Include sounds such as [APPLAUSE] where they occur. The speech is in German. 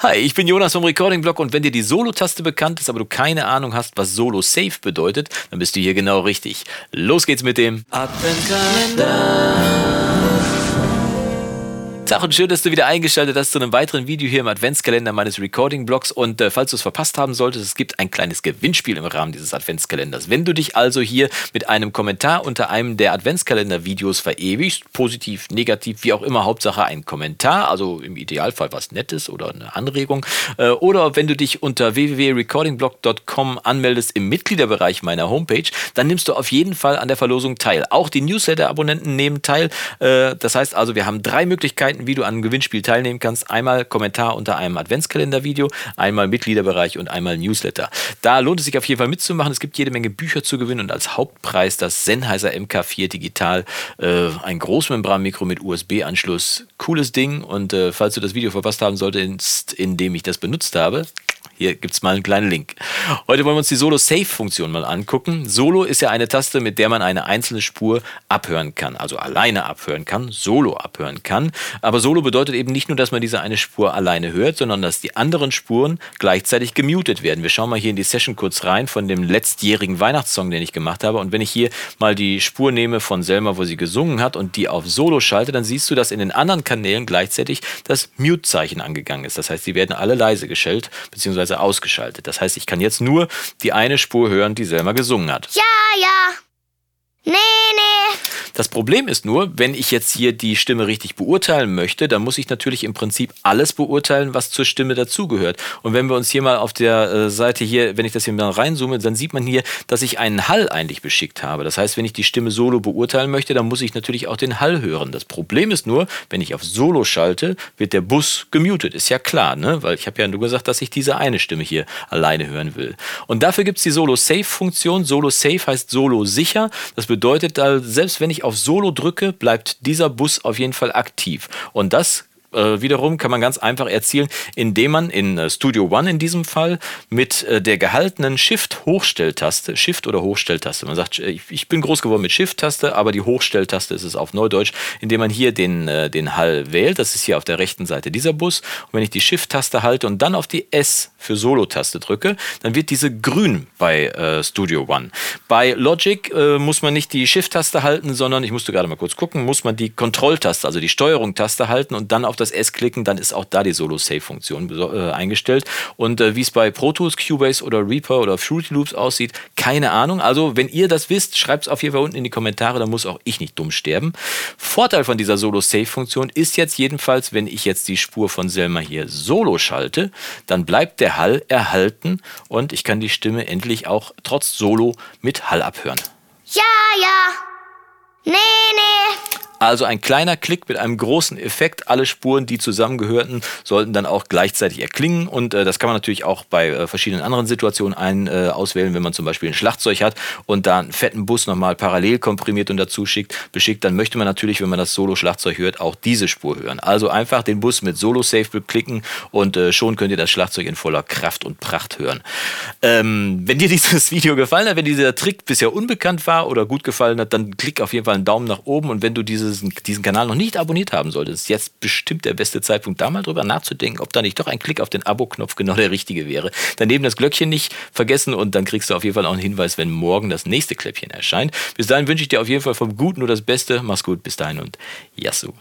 Hi, ich bin Jonas vom Recording Blog und wenn dir die Solo-Taste bekannt ist, aber du keine Ahnung hast, was Solo Safe bedeutet, dann bist du hier genau richtig. Los geht's mit dem Adventkalender. Tag und schön, dass du wieder eingeschaltet hast zu einem weiteren Video hier im Adventskalender meines Recording-Blogs. Und äh, falls du es verpasst haben solltest, es gibt ein kleines Gewinnspiel im Rahmen dieses Adventskalenders. Wenn du dich also hier mit einem Kommentar unter einem der Adventskalender-Videos verewigst, positiv, negativ, wie auch immer, Hauptsache ein Kommentar, also im Idealfall was Nettes oder eine Anregung, äh, oder wenn du dich unter www.recordingblog.com anmeldest im Mitgliederbereich meiner Homepage, dann nimmst du auf jeden Fall an der Verlosung teil. Auch die Newsletter-Abonnenten nehmen teil. Äh, das heißt also, wir haben drei Möglichkeiten, Möglichkeiten, wie du an einem Gewinnspiel teilnehmen kannst. Einmal Kommentar unter einem Adventskalender-Video, einmal Mitgliederbereich und einmal Newsletter. Da lohnt es sich auf jeden Fall mitzumachen. Es gibt jede Menge Bücher zu gewinnen und als Hauptpreis das Sennheiser MK4 Digital, äh, ein Großmembranmikro mit USB-Anschluss. Cooles Ding und äh, falls du das Video verpasst haben solltest, in dem ich das benutzt habe, hier gibt es mal einen kleinen Link. Heute wollen wir uns die Solo-Save-Funktion mal angucken. Solo ist ja eine Taste, mit der man eine einzelne Spur abhören kann, also alleine abhören kann, solo abhören kann. Aber Solo bedeutet eben nicht nur, dass man diese eine Spur alleine hört, sondern dass die anderen Spuren gleichzeitig gemutet werden. Wir schauen mal hier in die Session kurz rein von dem letztjährigen Weihnachtssong, den ich gemacht habe. Und wenn ich hier mal die Spur nehme von Selma, wo sie gesungen hat und die auf Solo schalte, dann siehst du, dass in den anderen Kanälen gleichzeitig das Mute-Zeichen angegangen ist. Das heißt, sie werden alle leise beziehungsweise beziehungsweise ausgeschaltet. Das heißt, ich kann jetzt nur die eine Spur hören, die Selma gesungen hat. Ja, ja. Das Problem ist nur, wenn ich jetzt hier die Stimme richtig beurteilen möchte, dann muss ich natürlich im Prinzip alles beurteilen, was zur Stimme dazugehört. Und wenn wir uns hier mal auf der äh, Seite hier, wenn ich das hier mal reinzoome, dann sieht man hier, dass ich einen Hall eigentlich beschickt habe. Das heißt, wenn ich die Stimme solo beurteilen möchte, dann muss ich natürlich auch den Hall hören. Das Problem ist nur, wenn ich auf Solo schalte, wird der Bus gemutet. Ist ja klar, ne? Weil ich habe ja nur gesagt, dass ich diese eine Stimme hier alleine hören will. Und dafür gibt es die Solo-Safe-Funktion. Solo-Safe heißt Solo sicher. Das bedeutet, selbst wenn ich auf Solo drücke, bleibt dieser Bus auf jeden Fall aktiv. Und das äh, wiederum kann man ganz einfach erzielen, indem man in äh, Studio One in diesem Fall mit äh, der gehaltenen Shift-Hochstelltaste, Shift oder Hochstelltaste, man sagt, ich, ich bin groß geworden mit Shift-Taste, aber die Hochstelltaste ist es auf Neudeutsch, indem man hier den, den Hall wählt, das ist hier auf der rechten Seite dieser Bus, und wenn ich die Shift-Taste halte und dann auf die S für Solo-Taste drücke, dann wird diese grün bei Studio One. Bei Logic muss man nicht die Shift-Taste halten, sondern, ich musste gerade mal kurz gucken, muss man die Kontrolltaste, also die Steuerung-Taste halten und dann auf das S klicken, dann ist auch da die Solo-Save-Funktion äh, eingestellt. Und äh, wie es bei Pro Tools, Cubase oder Reaper oder Fruity Loops aussieht, keine Ahnung. Also, wenn ihr das wisst, schreibt es auf jeden Fall unten in die Kommentare, dann muss auch ich nicht dumm sterben. Vorteil von dieser Solo-Save-Funktion ist jetzt jedenfalls, wenn ich jetzt die Spur von Selma hier solo schalte, dann bleibt der Hall erhalten und ich kann die Stimme endlich auch trotz Solo mit Hall abhören. Ja, ja. Nee, nee. Also ein kleiner Klick mit einem großen Effekt. Alle Spuren, die zusammengehörten, sollten dann auch gleichzeitig erklingen. Und äh, das kann man natürlich auch bei äh, verschiedenen anderen Situationen ein, äh, auswählen, wenn man zum Beispiel ein Schlagzeug hat und da einen fetten Bus nochmal parallel komprimiert und dazu schickt, beschickt, dann möchte man natürlich, wenn man das Solo-Schlagzeug hört, auch diese Spur hören. Also einfach den Bus mit Solo-Safe beklicken und äh, schon könnt ihr das Schlagzeug in voller Kraft und Pracht hören. Ähm, wenn dir [LAUGHS] dieses Video gefallen hat, wenn dieser Trick bisher unbekannt war oder gut gefallen hat, dann klick auf jeden Fall einen Daumen nach oben und wenn du dieses diesen, diesen Kanal noch nicht abonniert haben solltest, ist jetzt bestimmt der beste Zeitpunkt, da mal drüber nachzudenken, ob da nicht doch ein Klick auf den Abo-Knopf genau der richtige wäre. Daneben das Glöckchen nicht vergessen und dann kriegst du auf jeden Fall auch einen Hinweis, wenn morgen das nächste Kläppchen erscheint. Bis dahin wünsche ich dir auf jeden Fall vom Guten nur das Beste. Mach's gut, bis dahin und Yassou.